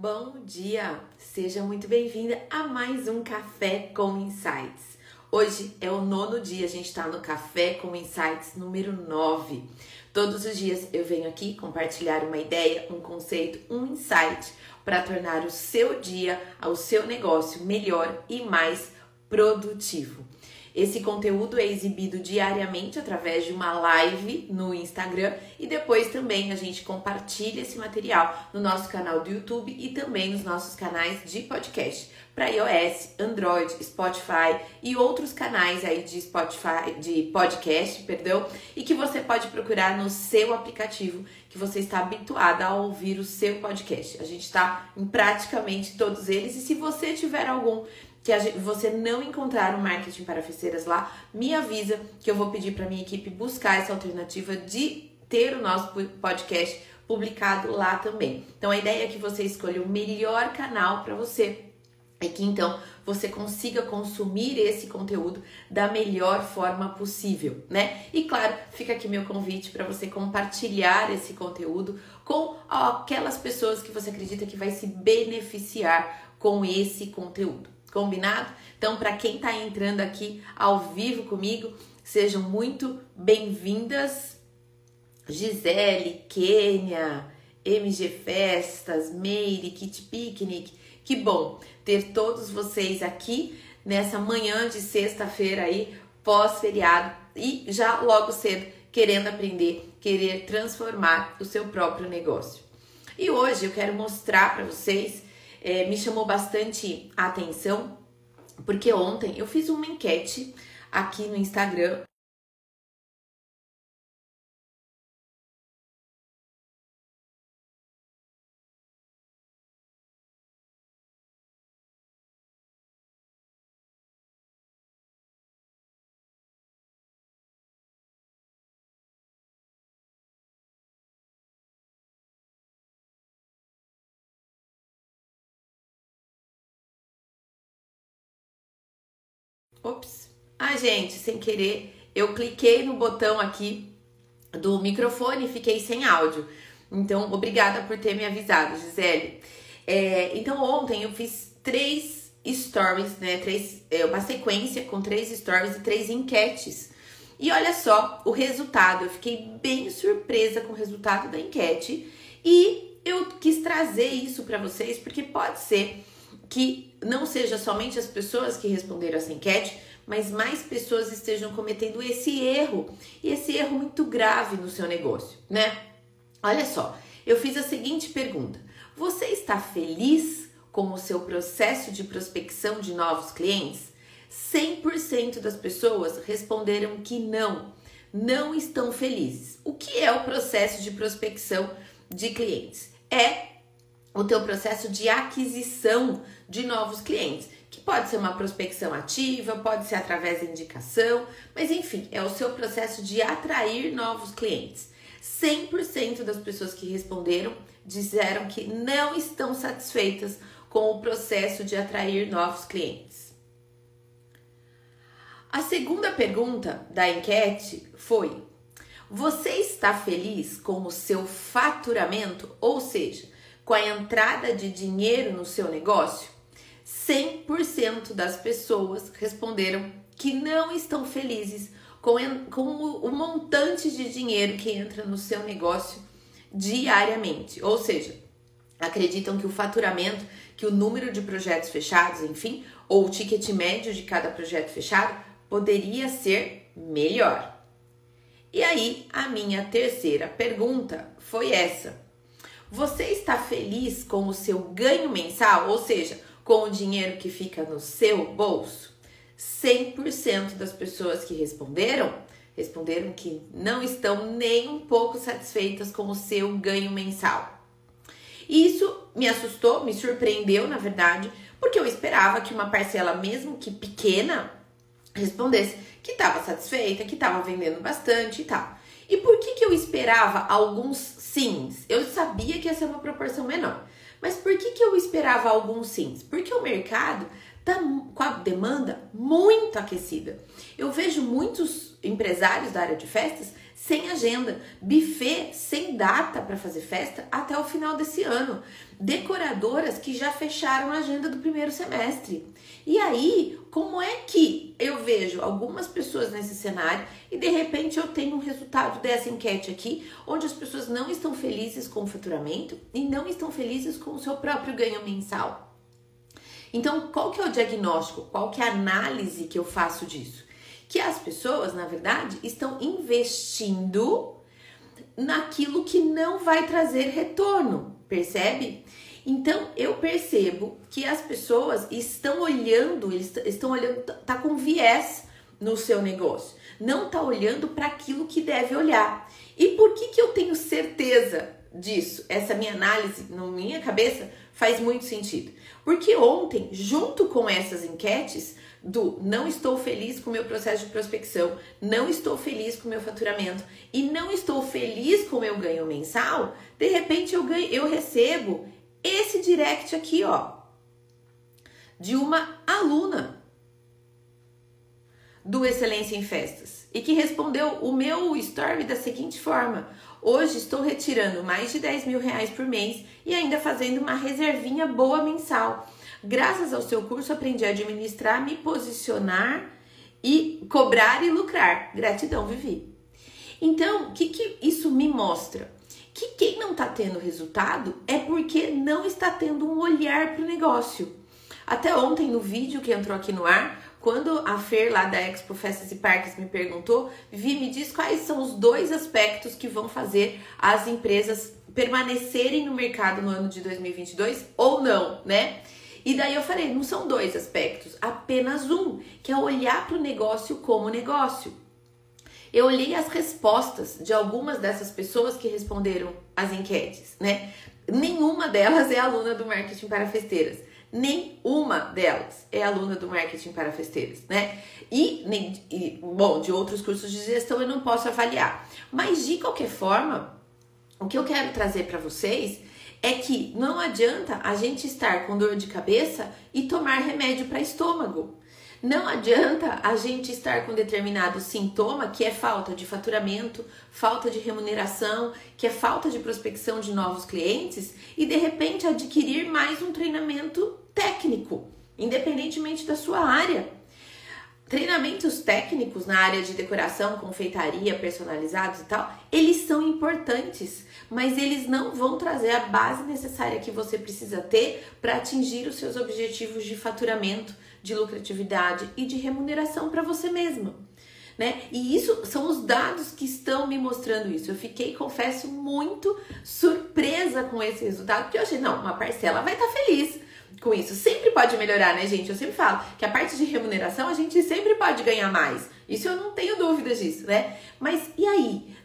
Bom dia! Seja muito bem-vinda a mais um Café com Insights. Hoje é o nono dia, a gente está no Café com Insights número 9. Todos os dias eu venho aqui compartilhar uma ideia, um conceito, um insight para tornar o seu dia, o seu negócio melhor e mais produtivo. Esse conteúdo é exibido diariamente através de uma live no Instagram e depois também a gente compartilha esse material no nosso canal do YouTube e também nos nossos canais de podcast para iOS, Android, Spotify e outros canais aí de Spotify, de podcast, perdão, e que você pode procurar no seu aplicativo que você está habituada a ouvir o seu podcast. A gente está em praticamente todos eles e se você tiver algum que gente, você não encontrar o marketing para festeiras lá, me avisa que eu vou pedir para minha equipe buscar essa alternativa de ter o nosso podcast publicado lá também. Então a ideia é que você escolha o melhor canal para você e que então você consiga consumir esse conteúdo da melhor forma possível, né? E claro, fica aqui meu convite para você compartilhar esse conteúdo com aquelas pessoas que você acredita que vai se beneficiar com esse conteúdo. Combinado? Então, para quem está entrando aqui ao vivo comigo, sejam muito bem-vindas. Gisele, Kênia, MG Festas, Meire, Kit Picnic. Que bom ter todos vocês aqui nessa manhã de sexta-feira aí, pós-feriado e já logo cedo querendo aprender, querer transformar o seu próprio negócio. E hoje eu quero mostrar para vocês é, me chamou bastante a atenção, porque ontem eu fiz uma enquete aqui no Instagram Ops. Ah, gente, sem querer, eu cliquei no botão aqui do microfone e fiquei sem áudio. Então, obrigada por ter me avisado, Gisele. É, então, ontem eu fiz três stories, né? Três, é, uma sequência com três stories e três enquetes. E olha só o resultado. Eu fiquei bem surpresa com o resultado da enquete e eu quis trazer isso para vocês porque pode ser que não seja somente as pessoas que responderam essa enquete, mas mais pessoas estejam cometendo esse erro, e esse erro muito grave no seu negócio, né? Olha só, eu fiz a seguinte pergunta: Você está feliz com o seu processo de prospecção de novos clientes? 100% das pessoas responderam que não, não estão felizes. O que é o processo de prospecção de clientes? É o teu processo de aquisição de novos clientes, que pode ser uma prospecção ativa, pode ser através da indicação, mas enfim, é o seu processo de atrair novos clientes. 100% das pessoas que responderam disseram que não estão satisfeitas com o processo de atrair novos clientes. A segunda pergunta da enquete foi: Você está feliz com o seu faturamento? Ou seja, com a entrada de dinheiro no seu negócio? 100% das pessoas responderam que não estão felizes com, com o, o montante de dinheiro que entra no seu negócio diariamente. Ou seja, acreditam que o faturamento, que o número de projetos fechados, enfim, ou o ticket médio de cada projeto fechado poderia ser melhor. E aí, a minha terceira pergunta foi essa: você está feliz com o seu ganho mensal, ou seja, com o dinheiro que fica no seu bolso? 100% das pessoas que responderam responderam que não estão nem um pouco satisfeitas com o seu ganho mensal. Isso me assustou, me surpreendeu, na verdade, porque eu esperava que uma parcela, mesmo que pequena, respondesse que estava satisfeita, que estava vendendo bastante e tal. E por que, que eu esperava alguns sims? Eu sabia que ia ser uma proporção menor. Mas por que, que eu esperava alguns sims? Porque o mercado tá com a demanda muito aquecida. Eu vejo muitos empresários da área de festas sem agenda, buffet sem data para fazer festa até o final desse ano, decoradoras que já fecharam a agenda do primeiro semestre. E aí, como é que eu vejo algumas pessoas nesse cenário e de repente eu tenho um resultado dessa enquete aqui, onde as pessoas não estão felizes com o faturamento e não estão felizes com o seu próprio ganho mensal? Então, qual que é o diagnóstico? Qual que é a análise que eu faço disso? Que as pessoas, na verdade, estão investindo naquilo que não vai trazer retorno, percebe? Então eu percebo que as pessoas estão olhando, eles estão olhando, tá, com viés no seu negócio, não tá olhando para aquilo que deve olhar. E por que que eu tenho certeza disso? Essa minha análise na minha cabeça faz muito sentido. Porque ontem, junto com essas enquetes, do não estou feliz com o meu processo de prospecção, não estou feliz com o meu faturamento e não estou feliz com o meu ganho mensal, de repente eu ganho, eu recebo esse direct aqui, ó, de uma aluna do Excelência em Festas e que respondeu o meu story da seguinte forma: Hoje estou retirando mais de 10 mil reais por mês e ainda fazendo uma reservinha boa mensal. Graças ao seu curso, aprendi a administrar, me posicionar e cobrar e lucrar. Gratidão, Vivi. Então, o que, que isso me mostra? Que quem não está tendo resultado é porque não está tendo um olhar para o negócio. Até ontem, no vídeo que entrou aqui no ar, quando a Fer lá da Expo Festas e Parques me perguntou, Vi, me diz quais são os dois aspectos que vão fazer as empresas permanecerem no mercado no ano de 2022 ou não, né? E daí eu falei, não são dois aspectos, apenas um, que é olhar para o negócio como negócio. Eu olhei as respostas de algumas dessas pessoas que responderam as enquetes, né? Nenhuma delas é aluna do marketing para festeiras. Nenhuma delas é aluna do marketing para festeiras, né? E, nem, e, bom, de outros cursos de gestão eu não posso avaliar. Mas de qualquer forma, o que eu quero trazer para vocês é que não adianta a gente estar com dor de cabeça e tomar remédio para estômago. Não adianta a gente estar com determinado sintoma que é falta de faturamento, falta de remuneração, que é falta de prospecção de novos clientes e de repente adquirir mais um treinamento técnico, independentemente da sua área. Treinamentos técnicos na área de decoração, confeitaria, personalizados e tal, eles são importantes, mas eles não vão trazer a base necessária que você precisa ter para atingir os seus objetivos de faturamento, de lucratividade e de remuneração para você mesma. Né? E isso são os dados que estão me mostrando isso. Eu fiquei, confesso, muito surpresa com esse resultado, porque eu achei, não, uma parcela vai estar tá feliz com isso. Sempre pode melhorar, né, gente? Eu sempre falo que a parte de remuneração a gente sempre pode ganhar mais. Isso eu não tenho dúvidas disso, né? Mas e aí?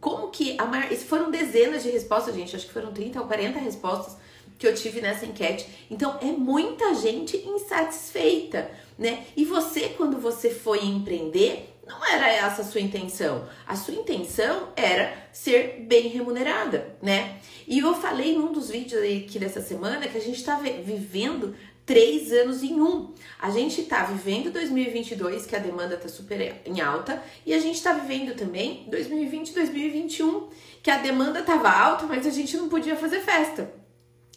Como que a maior... foram dezenas de respostas, gente, acho que foram 30 ou 40 respostas que eu tive nessa enquete. Então é muita gente insatisfeita, né? E você quando você foi empreender, não era essa a sua intenção. A sua intenção era ser bem remunerada, né? E eu falei num dos vídeos aqui dessa semana que a gente está vivendo três anos em um. A gente está vivendo 2022, que a demanda está super em alta, e a gente está vivendo também 2020 2021, que a demanda estava alta, mas a gente não podia fazer festa.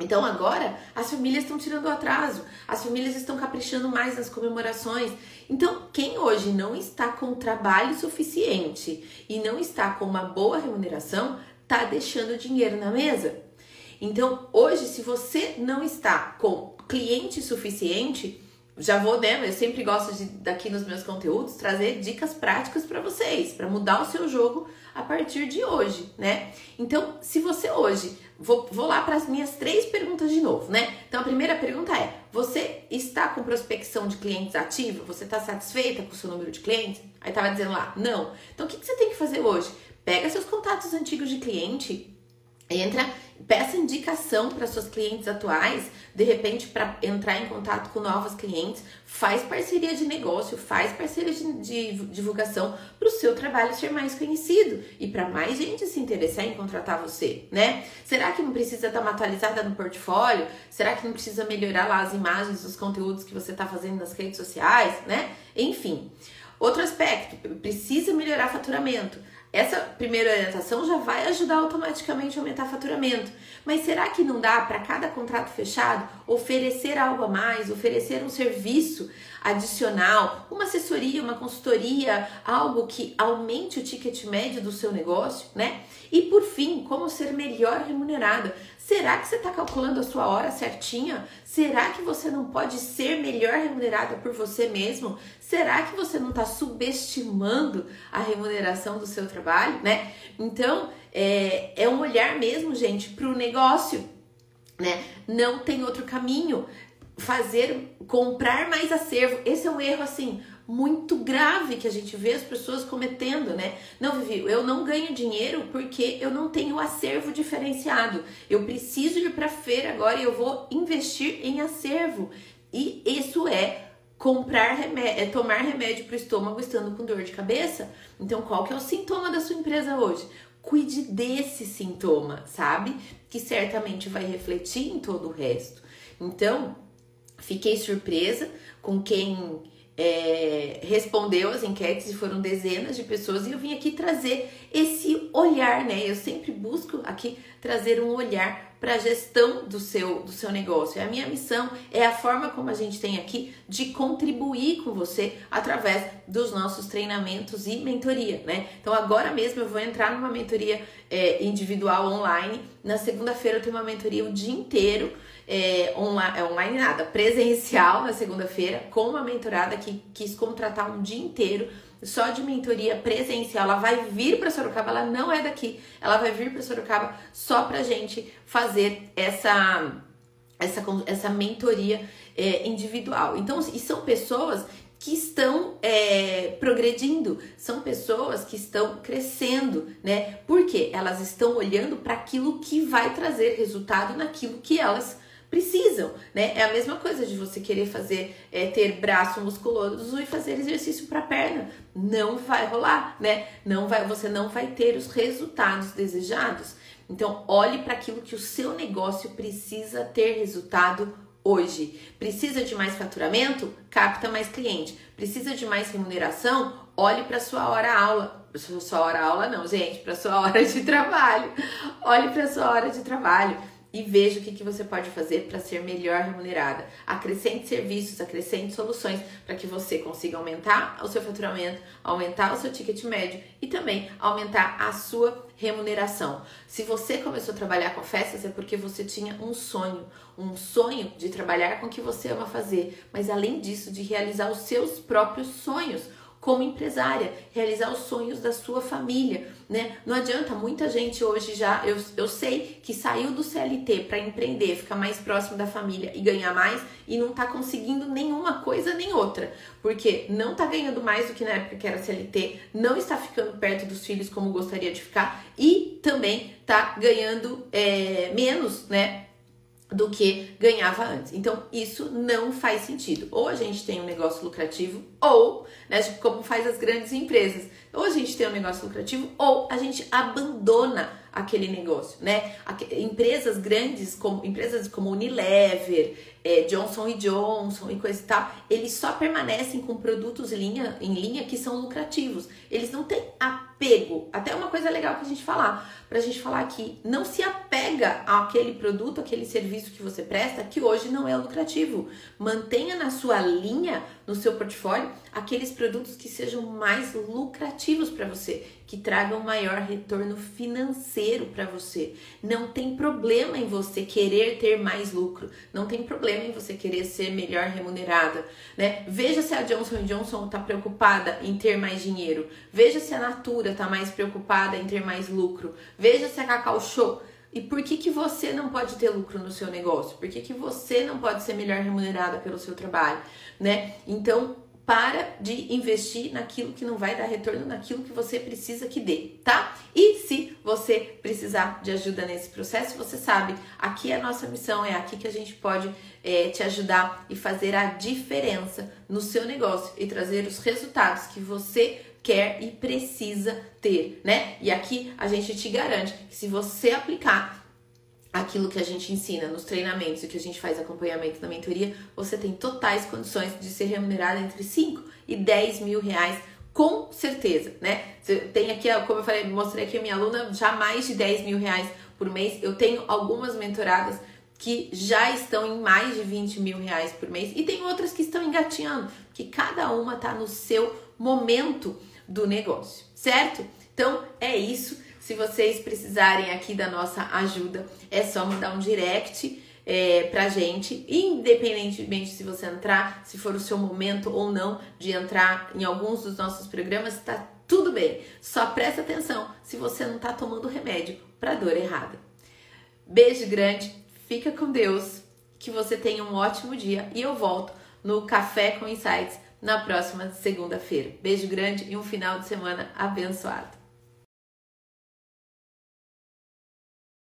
Então agora as famílias estão tirando o atraso, as famílias estão caprichando mais nas comemorações. Então, quem hoje não está com trabalho suficiente e não está com uma boa remuneração, está deixando dinheiro na mesa. Então, hoje, se você não está com cliente suficiente, já vou, né? Eu sempre gosto de daqui nos meus conteúdos trazer dicas práticas para vocês, para mudar o seu jogo a partir de hoje, né? Então, se você hoje Vou, vou lá para as minhas três perguntas de novo, né? Então a primeira pergunta é: você está com prospecção de clientes ativa? Você está satisfeita com o seu número de clientes? Aí estava dizendo lá, não. Então o que, que você tem que fazer hoje? Pega seus contatos antigos de cliente, entra Peça indicação para suas clientes atuais, de repente, para entrar em contato com novos clientes. Faz parceria de negócio, faz parceria de, de divulgação para o seu trabalho ser mais conhecido e para mais gente se interessar em contratar você, né? Será que não precisa dar uma atualizada no portfólio? Será que não precisa melhorar lá as imagens, os conteúdos que você está fazendo nas redes sociais, né? Enfim. Outro aspecto, precisa melhorar faturamento essa primeira orientação já vai ajudar automaticamente a aumentar faturamento. Mas será que não dá para cada contrato fechado oferecer algo a mais, oferecer um serviço adicional, uma assessoria, uma consultoria, algo que aumente o ticket médio do seu negócio, né? E por fim, como ser melhor remunerada? Será que você está calculando a sua hora certinha? Será que você não pode ser melhor remunerada por você mesmo? Será que você não está subestimando a remuneração do seu trabalho, né? Então, é, é um olhar mesmo, gente, para o negócio, né? Não tem outro caminho. Fazer, comprar mais acervo. Esse é um erro assim muito grave que a gente vê as pessoas cometendo, né? Não, Vivi, eu não ganho dinheiro porque eu não tenho acervo diferenciado. Eu preciso ir para feira agora e eu vou investir em acervo. E isso é comprar remédio, é tomar remédio para o estômago estando com dor de cabeça. Então, qual que é o sintoma da sua empresa hoje? Cuide desse sintoma, sabe? Que certamente vai refletir em todo o resto. Então, fiquei surpresa com quem é, respondeu as enquetes e foram dezenas de pessoas e eu vim aqui trazer esse olhar, né? Eu sempre busco aqui trazer um olhar para a gestão do seu, do seu negócio. A minha missão é a forma como a gente tem aqui de contribuir com você através dos nossos treinamentos e mentoria, né? Então agora mesmo eu vou entrar numa mentoria é, individual online. Na segunda-feira eu tenho uma mentoria o dia inteiro é, online, é online nada, presencial na segunda-feira, com uma mentorada que quis contratar um dia inteiro só de mentoria presencial. Ela vai vir para Sorocaba, ela não é daqui, ela vai vir para Sorocaba só para gente fazer essa essa, essa mentoria é, individual. Então, e são pessoas que estão é, progredindo, são pessoas que estão crescendo, né? Porque elas estão olhando para aquilo que vai trazer resultado naquilo que elas precisam, né? É a mesma coisa de você querer fazer, é, ter braço musculoso e fazer exercício para perna. Não vai rolar, né? Não vai, você não vai ter os resultados desejados. Então, olhe para aquilo que o seu negócio precisa ter resultado hoje. Precisa de mais faturamento? Capta mais cliente. Precisa de mais remuneração? Olhe para sua hora aula. Sua hora aula não, gente, para sua hora de trabalho. Olhe para sua hora de trabalho e veja o que, que você pode fazer para ser melhor remunerada. Acrescente serviços, acrescente soluções para que você consiga aumentar o seu faturamento, aumentar o seu ticket médio e também aumentar a sua remuneração. Se você começou a trabalhar com festas é porque você tinha um sonho, um sonho de trabalhar com o que você ama fazer, mas além disso, de realizar os seus próprios sonhos como empresária, realizar os sonhos da sua família, né? Não adianta, muita gente hoje já, eu, eu sei que saiu do CLT para empreender, ficar mais próximo da família e ganhar mais e não tá conseguindo nenhuma coisa nem outra, porque não tá ganhando mais do que na época que era CLT, não está ficando perto dos filhos como gostaria de ficar e também tá ganhando é, menos, né? Do que ganhava antes. Então, isso não faz sentido. Ou a gente tem um negócio lucrativo, ou, né, como faz as grandes empresas, ou a gente tem um negócio lucrativo, ou a gente abandona aquele negócio, né? Empresas grandes, como empresas como Unilever, é, Johnson Johnson e coisa e tal, eles só permanecem com produtos linha, em linha que são lucrativos. Eles não têm apego. Até uma coisa legal que a gente falar, pra gente falar aqui, não se apega àquele produto, aquele serviço que você presta, que hoje não é lucrativo. Mantenha na sua linha, no seu portfólio, aqueles produtos que sejam mais lucrativos para você, que tragam maior retorno financeiro para você. Não tem problema em você querer ter mais lucro, não tem problema em você querer ser melhor remunerada, né? Veja se a Johnson Johnson está preocupada em ter mais dinheiro, veja se a Natura está mais preocupada em ter mais lucro, veja se a Cacau Show e por que, que você não pode ter lucro no seu negócio? Por que, que você não pode ser melhor remunerada pelo seu trabalho, né? Então, para de investir naquilo que não vai dar retorno, naquilo que você precisa que dê, tá? E se você precisar de ajuda nesse processo, você sabe, aqui é a nossa missão, é aqui que a gente pode é, te ajudar e fazer a diferença no seu negócio e trazer os resultados que você quer e precisa ter, né? E aqui a gente te garante que se você aplicar aquilo que a gente ensina nos treinamentos e que a gente faz acompanhamento na mentoria, você tem totais condições de ser remunerado entre 5 e 10 mil reais com certeza, né? Tem aqui, como eu falei, mostrei aqui a minha aluna, já mais de 10 mil reais por mês. Eu tenho algumas mentoradas que já estão em mais de 20 mil reais por mês e tem outras que estão engatinhando, que cada uma está no seu momento do negócio, certo? Então é isso. Se vocês precisarem aqui da nossa ajuda, é só mandar um direct é, pra gente, independentemente se você entrar, se for o seu momento ou não de entrar em alguns dos nossos programas, tá tudo bem. Só presta atenção se você não tá tomando remédio para dor errada. Beijo grande, fica com Deus, que você tenha um ótimo dia e eu volto no Café com Insights na próxima segunda-feira. Beijo grande e um final de semana abençoado.